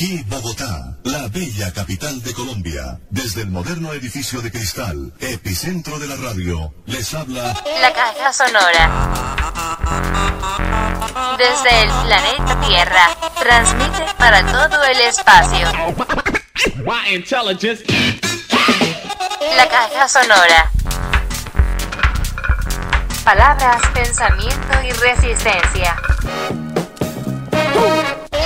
Aquí Bogotá, la bella capital de Colombia. Desde el moderno edificio de cristal, epicentro de la radio, les habla La caja sonora. Desde el planeta Tierra, transmite para todo el espacio. La caja sonora. Palabras, pensamiento y resistencia.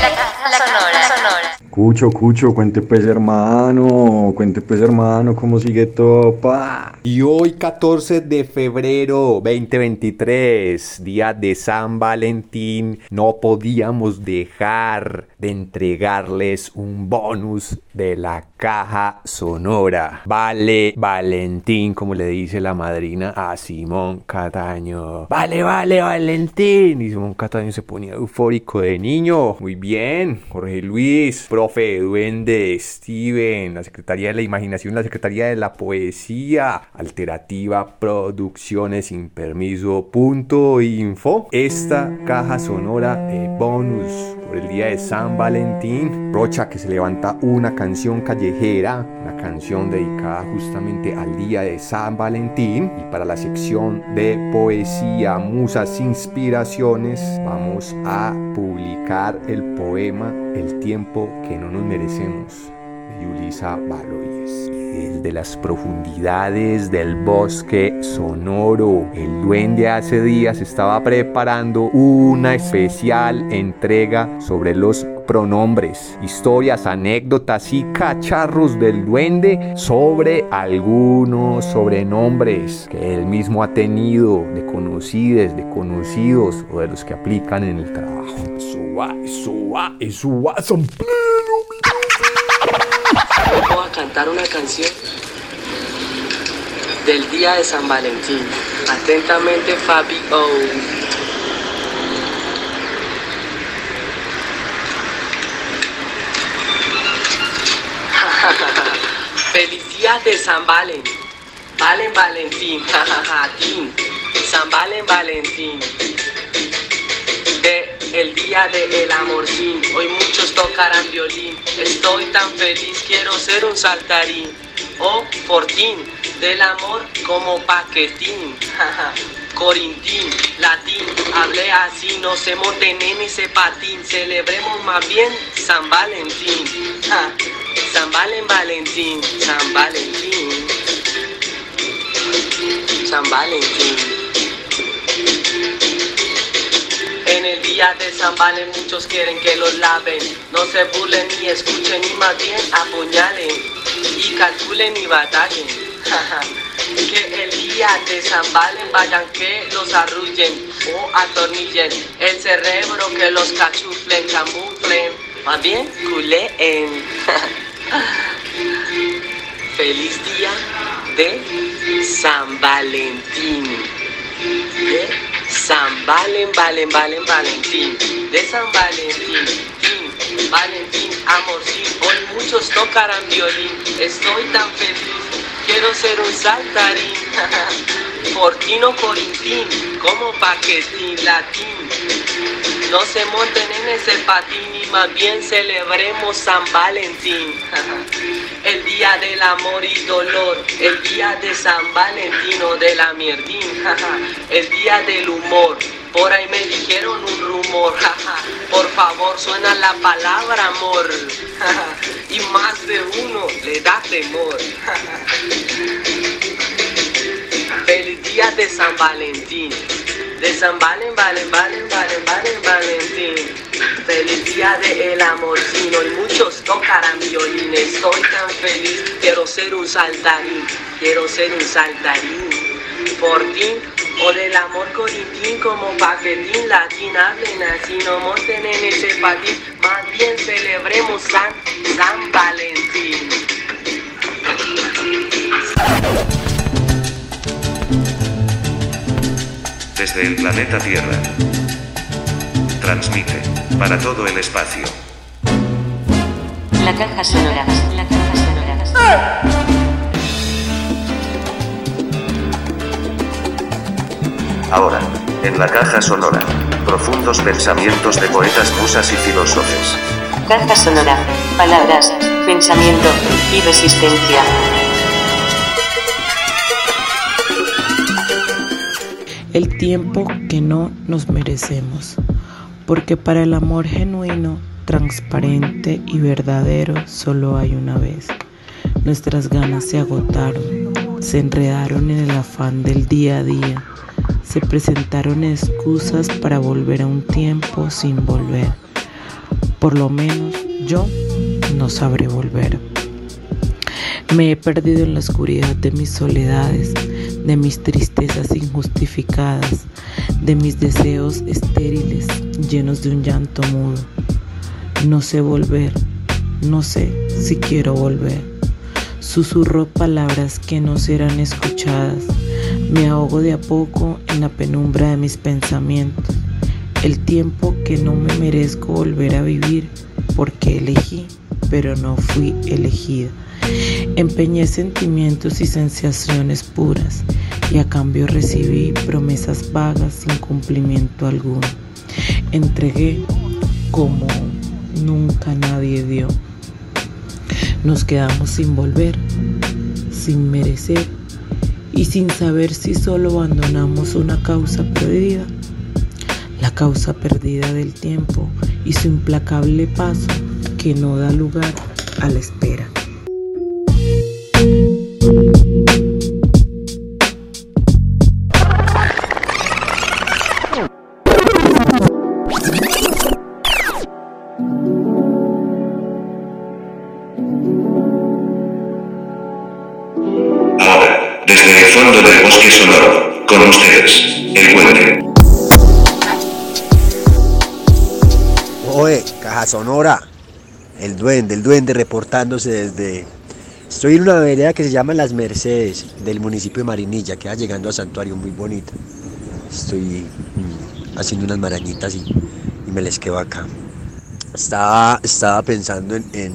La sonora. sonora. Cucho, Cucho, cuente pues hermano, cuente pues hermano, cómo sigue todo, pa. Y hoy 14 de febrero 2023, día de San Valentín, no podíamos dejar de entregarles un bonus de la caja sonora. Vale Valentín, como le dice la madrina a Simón Cataño. Vale, vale Valentín. Y Simón Cataño se ponía eufórico de niño. Muy bien, Jorge Luis, profe, duende, Steven, la Secretaría de la Imaginación, la Secretaría de la Poesía, Alterativa Producciones sin permiso, punto info. Esta caja sonora de bonus por el día de San Valentín. Rocha que se levanta una canción callejera, una canción dedicada justamente al día de San Valentín. Y para la sección de poesía, musas, inspiraciones, vamos a publicar el poema El tiempo que no nos merecemos Yulisa Baloyes. Desde las profundidades del bosque sonoro, el duende hace días estaba preparando una especial entrega sobre los pronombres, historias, anécdotas y cacharros del duende sobre algunos sobrenombres que él mismo ha tenido de conocidos, de conocidos o de los que aplican en el trabajo. Suba, suba, suba, son Voy a cantar una canción del día de San Valentín. Atentamente, Fabi O. Feliz día de San Valen. Valen Valentín. Tin. San Valen Valentín. De día del amorcín. Hoy muchos tocarán violín. Estoy tan feliz, quiero ser un saltarín. O fortín, del amor como paquetín. Corintín, latín, hablé así, no se monten en ese patín. Celebremos más bien San Valentín. San Valen Valentín, San Valentín. San Valentín. En el día de San Valen muchos quieren que los laven. No se burlen ni escuchen ni más bien apuñalen. Y calculen y batallen. que el día de San Valen vayan que los arrullen o atornillen. El cerebro que los cachuflen, camuflen. Más bien culeen. Feliz día de San Valentín. De San Valen, Valen, Valen, Valentín. De San Valentín. Valentín, amorcín. Hoy muchos tocarán violín. Estoy tan feliz. Quiero ser un saltarín. Fortino corintín. Como paquetín latín. No se monten en ese patín y más bien celebremos San Valentín. El día del amor y dolor, el día de San Valentino de la mierdín, el día del humor. Por ahí me dijeron un rumor, por favor suena la palabra amor y más de uno le da temor. Feliz día de San Valentín. De San Valen, Valen, Valen, Valen, Valen, Valentín. Feliz día de el amorcino y muchos tocarán violín. Estoy tan feliz, quiero ser un saltarín, quiero ser un saltarín. Por ti o del amor corintín como paquetín latín hablen así, no monten en ese patín, más bien celebremos San, San Valentín. Desde el planeta Tierra. Transmite para todo el espacio. La caja sonora. La caja sonora. Ahora, en la caja sonora, profundos pensamientos de poetas, musas y filósofos. caja sonora, palabras, pensamiento y resistencia. El tiempo que no nos merecemos, porque para el amor genuino, transparente y verdadero solo hay una vez. Nuestras ganas se agotaron, se enredaron en el afán del día a día, se presentaron excusas para volver a un tiempo sin volver. Por lo menos yo no sabré volver. Me he perdido en la oscuridad de mis soledades, de mis tristezas injustificadas, de mis deseos estériles llenos de un llanto mudo. No sé volver, no sé si quiero volver. Susurro palabras que no serán escuchadas. Me ahogo de a poco en la penumbra de mis pensamientos. El tiempo que no me merezco volver a vivir porque elegí, pero no fui elegida. Empeñé sentimientos y sensaciones puras y a cambio recibí promesas vagas sin cumplimiento alguno. Entregué como nunca nadie dio. Nos quedamos sin volver, sin merecer y sin saber si solo abandonamos una causa perdida. La causa perdida del tiempo y su implacable paso que no da lugar a la espera. Desde el fondo del bosque sonoro, con ustedes, el puente. Oye, Caja Sonora, el duende, el duende reportándose desde... Estoy en una vereda que se llama Las Mercedes, del municipio de Marinilla, que va llegando a Santuario, muy bonita. Estoy mm, haciendo unas marañitas y, y me les quedo acá. Estaba, estaba pensando en, en,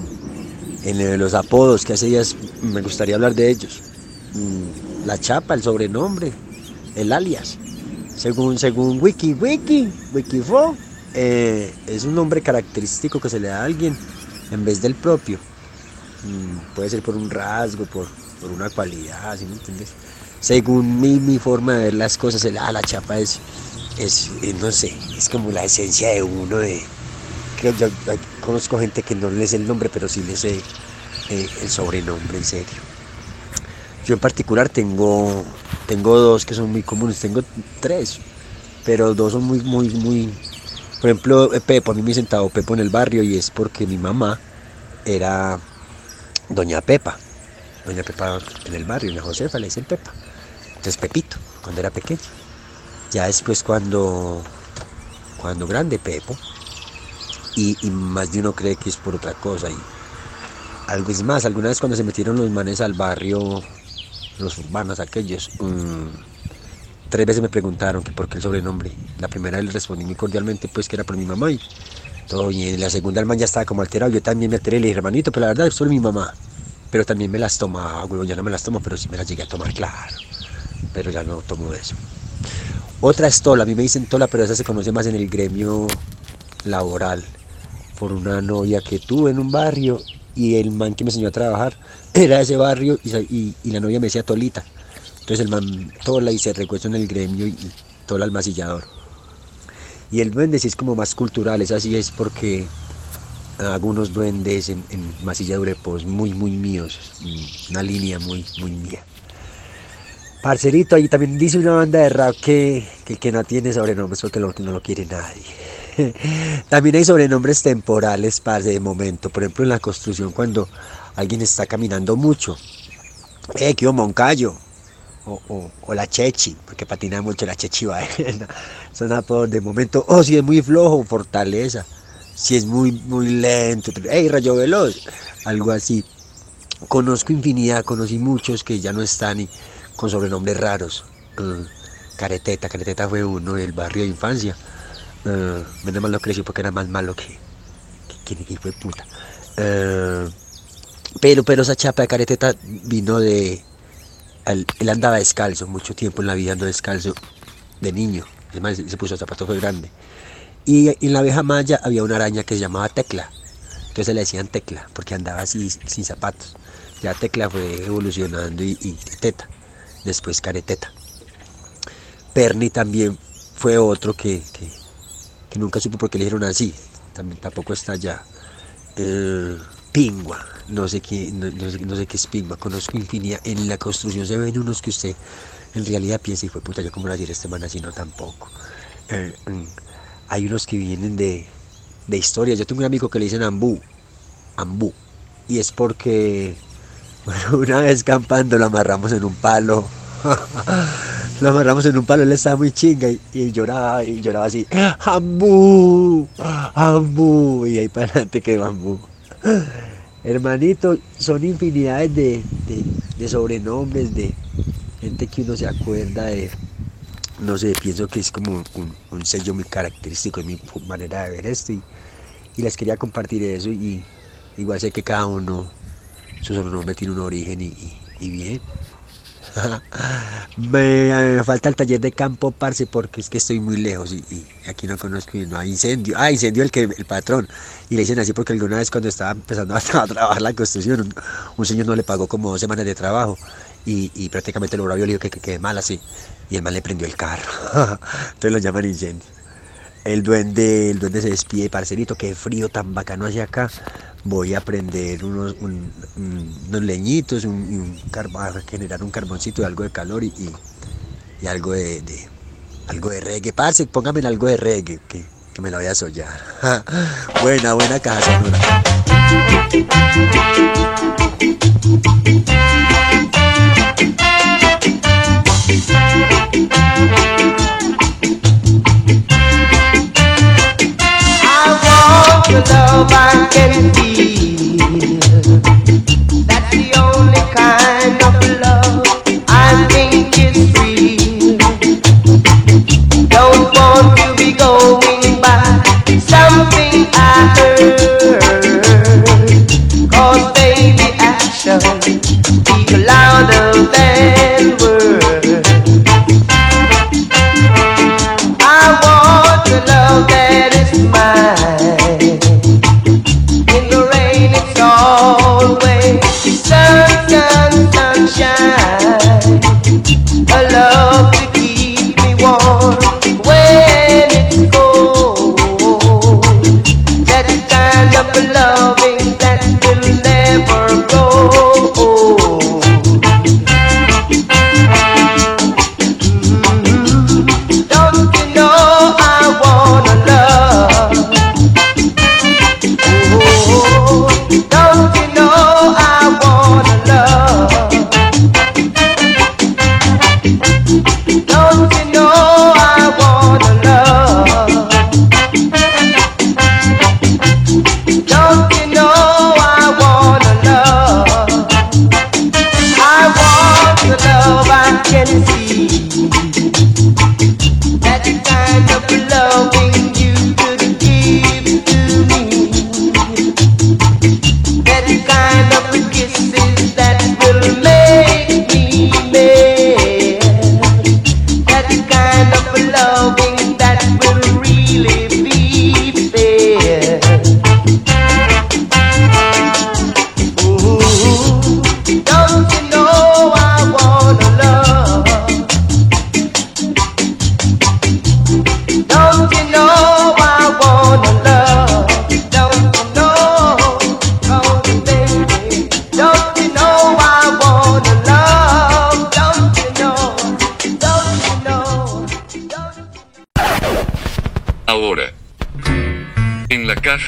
en los apodos, que hace días me gustaría hablar de ellos. Mm, La chapa, el sobrenombre, el alias. Según, según Wiki, Wiki, Wikifo, eh, es un nombre característico que se le da a alguien en vez del propio. Mm, puede ser por un rasgo, por, por una cualidad, ¿sí me entiendes? Según mi, mi forma de ver las cosas, el, ah, la chapa es, es, eh, no sé, es como la esencia de uno de... Yo conozco gente que no le sé el nombre, pero sí le sé eh, el sobrenombre, en serio. Yo en particular tengo, tengo dos que son muy comunes, tengo tres, pero dos son muy, muy, muy... Por ejemplo, Pepo, a mí me dicen Tao Pepo en el barrio y es porque mi mamá era Doña Pepa. Doña Pepa en el barrio, Doña Josefa le dicen Pepa. Entonces Pepito, cuando era pequeño. Ya después cuando, cuando grande Pepo, y, y más de uno cree que es por otra cosa. Y algo es más, alguna vez cuando se metieron los manes al barrio, los urbanos aquellos, mm, tres veces me preguntaron que por qué el sobrenombre. La primera les respondí muy cordialmente pues que era por mi mamá y todo. La segunda el man ya estaba como alterado, yo también me alteré le dije, hermanito, pero la verdad es solo mi mamá. Pero también me las tomaba, güey, ya no me las tomo, pero sí me las llegué a tomar, claro. Pero ya no tomo eso. Otra es Tola, a mí me dicen Tola, pero esa se conoce más en el gremio laboral. Por una novia que tuve en un barrio y el man que me enseñó a trabajar era de ese barrio y, y- la novia me decía Tolita. Entonces el man Tola y se recuesta en el gremio y, y Tola el masillador. Y el duende sí es como más cultural, es así es porque algunos duendes en, en Masilla de Urepos muy, muy míos, mm, una línea muy, muy mía. Parcerito, ahí también dice una banda de rap que, que que no tiene sobrenombres porque no lo quiere nadie. También hay sobrenombres temporales, parce, de momento. Por ejemplo, en la construcción, cuando alguien está caminando mucho. Eh, que Moncayo. O, o- o la Chechi, porque patina mucho la Chechi Baena. Son apodos de momento. Oh, si es muy flojo, Fortaleza. Si es muy, muy lento. Hey, Rayo Veloz. Algo así. Conozco infinidad, conocí muchos que ya no están y con sobrenombres raros. Eh, Careteta, Careteta fue uno del barrio de infancia. Eh, menos mal no creció porque era más malo que, que, de puta. Eh, pero, pero esa chapa de Careteta vino de... al- él andaba descalzo, mucho tiempo en la vida andó descalzo de niño. Además se puso zapatos fue grande. Y en la abeja maya había una araña que se llamaba Tecla. Entonces le decían Tecla, porque andaba así sin zapatos. Ya Tecla fue evolucionando y, y Teta, después Careteta. Perni también fue otro que, que, que nunca supo por qué le dijeron así, también tampoco está ya. Eh, pingua, no sé, qué, no, sé, qué es pingua, conozco infinidad. En la construcción se ven unos que usted en realidad piensa, y fue puta, yo como lo decir este man así, no tampoco. Eh, mm, hay unos que vienen de, de historias. Yo tengo un amigo que le dicen Ambú, Ambú, y es porque una vez campando lo amarramos en un palo. lo amarramos en un palo, él estaba muy chinga y, y lloraba y lloraba así, Ambú, Ambú, y ahí para adelante quedó Ambú. Hermanito, son infinidades de, de, sobrenombres, de gente que uno se acuerda de, no sé, pienso que es como un, sello muy característico mi manera de ver esto y, y les quería compartir eso y igual sé que cada uno, su sobrenombre tiene un origen y, y bien. me, me, falta el taller de campo, parce, porque es que estoy muy lejos y, aquí no conozco y no hay incendio. Ah, incendio el que el patrón. Y le dicen así porque alguna vez cuando estaba empezando a, trabajar la construcción, un, señor no le pagó como dos semanas de trabajo y, prácticamente grabó y le dijo que, que, que mal así. Y el mal le prendió el carro. Entonces lo llaman incendio. El duende, el duende se despide, parcerito, qué frío tan bacano hacia acá. Voy a prender unos, un, unos leñitos, un, a generar un carboncito de algo de calor y, y, algo de, algo de reggae. Parce, póngame algo de reggae, que, me lo voy a sollar. buena, buena caja. though I can be.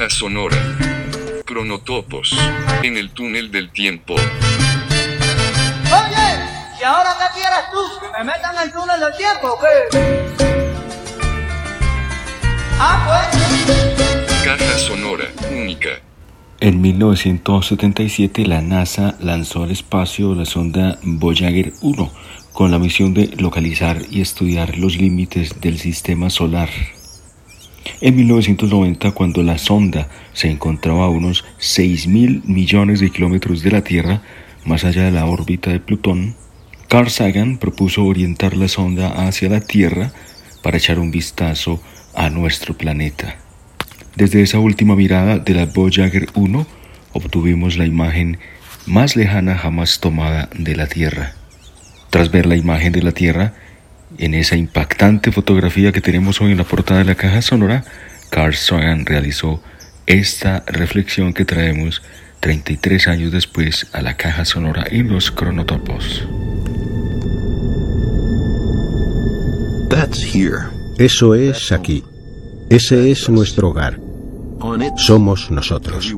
Caja sonora. Cronotopos. En el túnel del tiempo. Oye, ¿y ahora qué quieres tú? ¿Que me metan en el túnel del tiempo o qué? Ah, pues. Caja sonora única. En 1977 la NASA lanzó al espacio la sonda Voyager 1 con la misión de localizar y estudiar los límites del sistema solar. En 1990, cuando la sonda se encontraba a unos 6 mil millones de kilómetros de la Tierra, más allá de la órbita de Plutón, Carl Sagan propuso orientar la sonda hacia la Tierra para echar un vistazo a nuestro planeta. Desde esa última mirada de la Voyager 1 obtuvimos la imagen más lejana jamás tomada de la Tierra. Tras ver la imagen de la Tierra, en esa impactante fotografía que tenemos hoy en la portada de la caja sonora, Carl Sagan realizó esta reflexión que traemos 33 años después a la caja sonora y los cronotopos. Eso es aquí. Ese es nuestro hogar. Somos nosotros.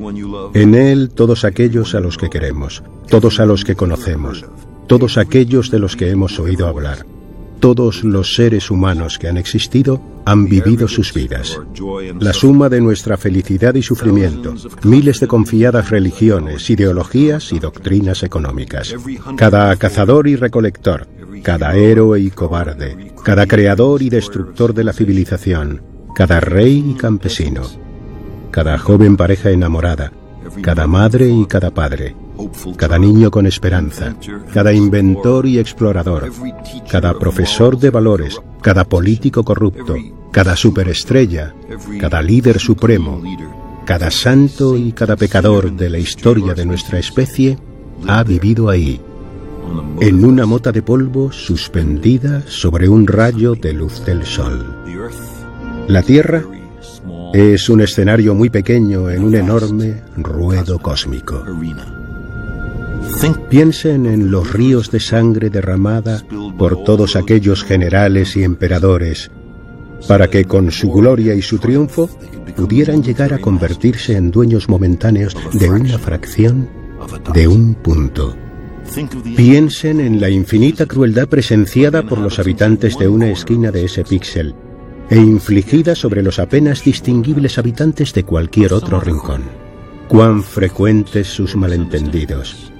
En Él todos aquellos a los que queremos, todos a los que conocemos, todos aquellos de los que hemos oído hablar. Todos los seres humanos que han existido han vivido sus vidas. La suma de nuestra felicidad y sufrimiento, miles de confiadas religiones, ideologías y doctrinas económicas. Cada cazador y recolector, cada héroe y cobarde, cada creador y destructor de la civilización, cada rey y campesino, cada joven pareja enamorada, cada madre y cada padre, cada niño con esperanza, cada inventor y explorador, cada profesor de valores, cada político corrupto, cada superestrella, cada líder supremo, cada santo y cada pecador de la historia de nuestra especie ha vivido ahí, en una mota de polvo suspendida sobre un rayo de luz del sol. La Tierra es un escenario muy pequeño en un enorme ruedo cósmico. Piensen en los ríos de sangre derramada por todos aquellos generales y emperadores, para que con su gloria y su triunfo pudieran llegar a convertirse en dueños momentáneos de una fracción de un punto. Piensen en la infinita crueldad presenciada por los habitantes de una esquina de ese píxel e infligida sobre los apenas distinguibles habitantes de cualquier otro rincón. Cuán frecuentes sus malentendidos,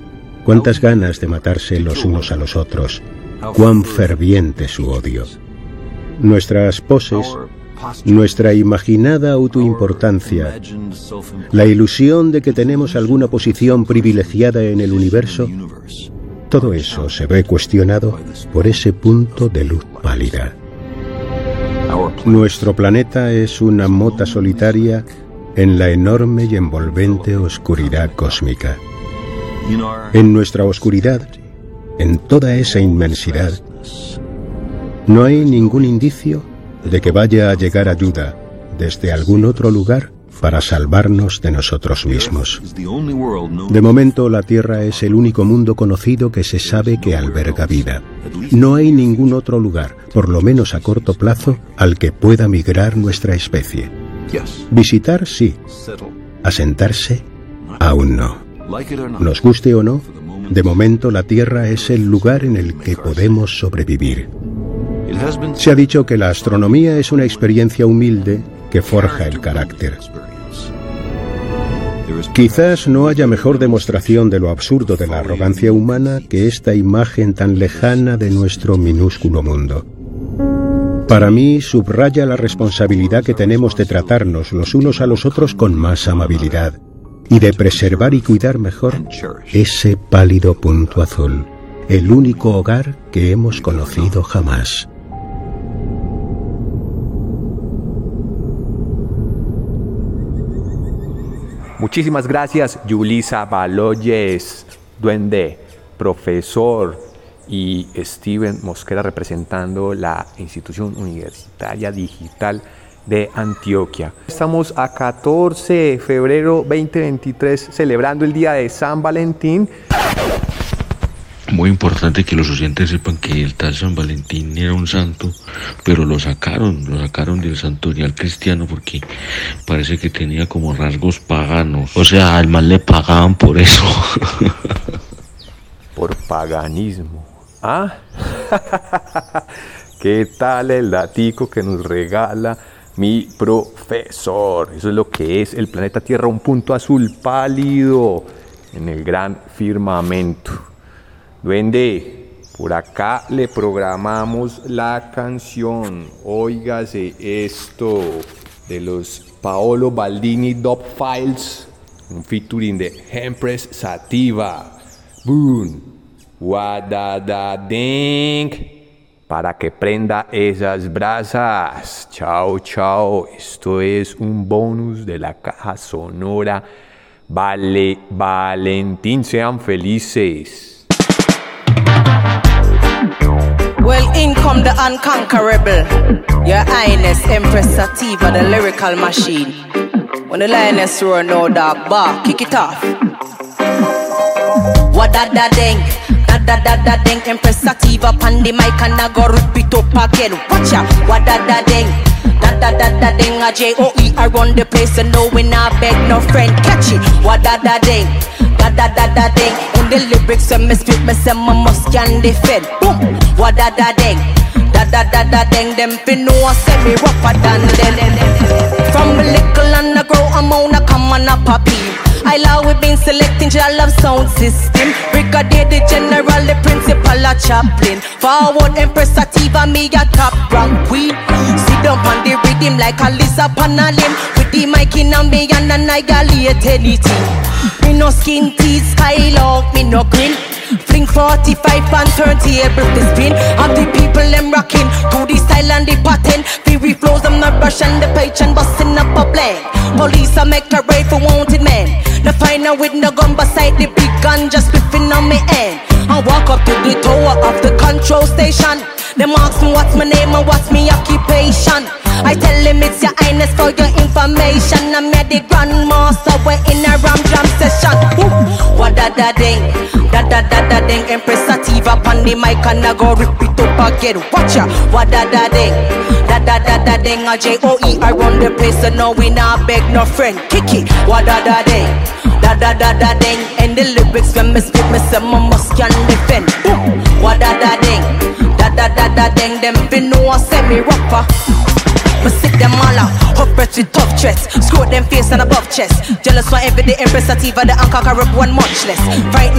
cuántas ganas de matarse los unos a los otros, cuán ferviente su odio. Nuestras poses, nuestra imaginada autoimportancia, la ilusión de que tenemos alguna posición privilegiada en el universo, todo eso se ve cuestionado por ese punto de luz pálida. Nuestro planeta es una mota solitaria en la enorme y envolvente oscuridad cósmica. En nuestra oscuridad, en toda esa inmensidad, no hay ningún indicio de que vaya a llegar ayuda desde algún otro lugar para salvarnos de nosotros mismos. De momento la Tierra es el único mundo conocido que se sabe que alberga vida. No hay ningún otro lugar, por lo menos a corto plazo, al que pueda migrar nuestra especie. Visitar sí, asentarse aún no. Nos guste o no, de momento la Tierra es el lugar en el que podemos sobrevivir. Se ha dicho que la astronomía es una experiencia humilde que forja el carácter. Quizás no haya mejor demostración de lo absurdo de la arrogancia humana que esta imagen tan lejana de nuestro minúsculo mundo. Para mí subraya la responsabilidad que tenemos de tratarnos los unos a los otros con más amabilidad y de preservar y cuidar mejor ese pálido punto azul, el único hogar que hemos conocido jamás. Muchísimas gracias, Yulisa Baloyes, duende, profesor, y Steven Mosquera representando la institución universitaria digital de Antioquia. Estamos a 14 de febrero 2023 celebrando el día de San Valentín muy importante que los oyentes sepan que el tal San Valentín era un santo, pero lo sacaron, lo sacaron del santorial cristiano porque parece que tenía como rasgos paganos. O sea, al mal le pagaban por eso. por paganismo. ¿Ah? ¿Qué tal el datico que nos regala mi profesor? Eso es lo que es el planeta Tierra, un punto azul pálido en el gran firmamento. Duende, por acá le programamos la canción. Óigase esto de los Paolo Baldini Dop Files, un featuring de Empress Sativa. Boom. Wadadadink. Para que prenda esas brasas. Chao, chao. Esto es un bonus de la caja sonora. Vale, Valentín, sean felices. Well, in come the unconquerable. Your Highness, Empress Sativa, the lyrical machine. When the lioness roar, no dog bar, kick it off. What da da ding, da da da ding. Empress Sativa, pan the mic and I go repeat up again. Watch out, what da da ding. Da da da da ding, a J O E I run the place and no we not beg no friend. Catch it, what da da ding. Da da da da ding. In the lyrics, when me spit, me say my must can defend. Boom, what da da ding. Da da da da ding. Them fin know I say me rougher than them. From a little and I grow, I'm on a come on a poppy. I love we been selecting your love sound system. Brigadier the general, the principal, a chaplain. Forward Empress Sativa, me a top rank queen. Sit down on the rhythm like a lizard on a limb. With the mic in and me and annihilate anything. Me no skin teeth, skylock, me no grin. Fling 45 and turn table to spin. Of the people them rocking to the style and the pattern. Fury flows, I'm not rushing the page and busting up a blend. Police I make a raid for wanted men. The final with no gun beside the big gun just spiffing on me end. I walk up to the tower of the control station. Them ask me what's my name and what's my occupation. I tell him it's your highness for your information. I'm here the grandmaster, we're in a ram jam session. Woo. What da da ding, da da da ding. Empress Sativa on the mic and I go rip it up again. Watch ya, what da da ding, da da da da ding. A J O E I run the place, so no we not beg no friend. Kick it, what da da ding, da da da da ding. And the lyrics when me spit, me say my must can defend. Boom, what da da ding, da da da da ding. Them fin know I say me rougher. Me sick them all out, hot breath with tough chest Screw them face and above chest Jealous for every day Empress Sativa The unconquerable one much less the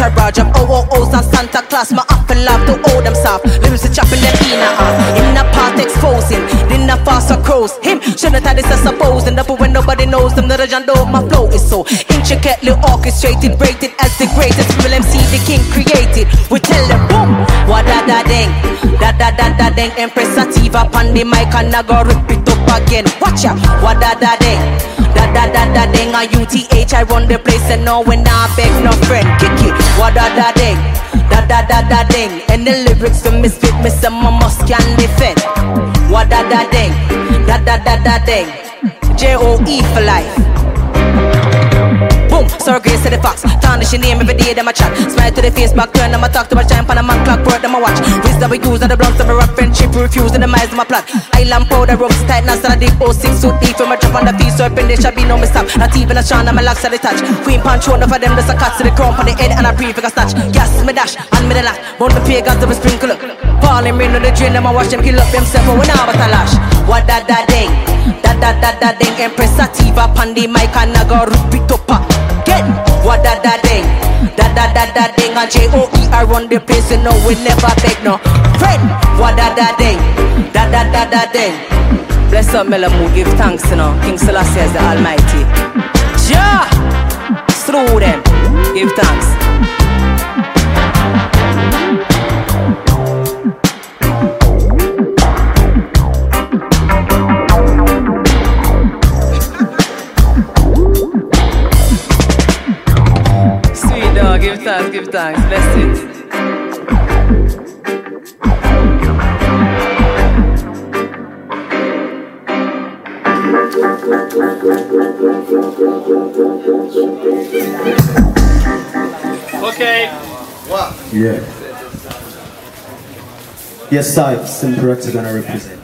entourage of oh, OOOs oh, oh, and Santa Claus. My and love to hold them soft. Lyrics are chopping them in and off In the part exposing. Then the fast crows Him. Shouldn't have this I suppose. And up when nobody knows them The legend of my flow is so Intricately orchestrated Rated as the greatest Real MC the king created. We tell them boom What da da ding Da da da da ding Empress Sativa Pan the mic and I go rip it up again. Watch out, what da da ding, da da da ding. A UTH, I run the place and no when I beg no friend. Kick it, what da da ding, da da da da ding. And the lyrics for misfit, me some must can defend. What da da ding, da da da da ding. J O E for life. Sorry grace to the fox. Tarnish your name every day, them a chat. Smile to the face, back turn, them a talk to my shine Pan a man clock, word, them a watch. Wisdom we use, and the blunt, them a rock friendship refuse, and the minds, them a plot. Island powder, ropes tight, now a deep 06 suit deep From a drop on the feet, serpent, there shall be no mistake Not even a strong, and my locks are detached Queen punch, one of them, there's a cut to the crown On the head, and I breathe, like a snatch. Gas, me dash, and me the lash. Burn the pagans, them a sprinkle up. Falling rain on the drain, them a wash them, kill up themselves we now but a lash What da da ding, da da da da ding Empress Sativa, pan the mic, and I go rip it up. What da da ding, da da da da ding. A J O E I run the place, you know we never beg no friend. What da da ding, da da da da ding. Bless up, Melamu, give thanks, you know. King Selassie is the Almighty. Ja, through them, give thanks. Yeah. Yes, I, Sim Brereton, gonna represent.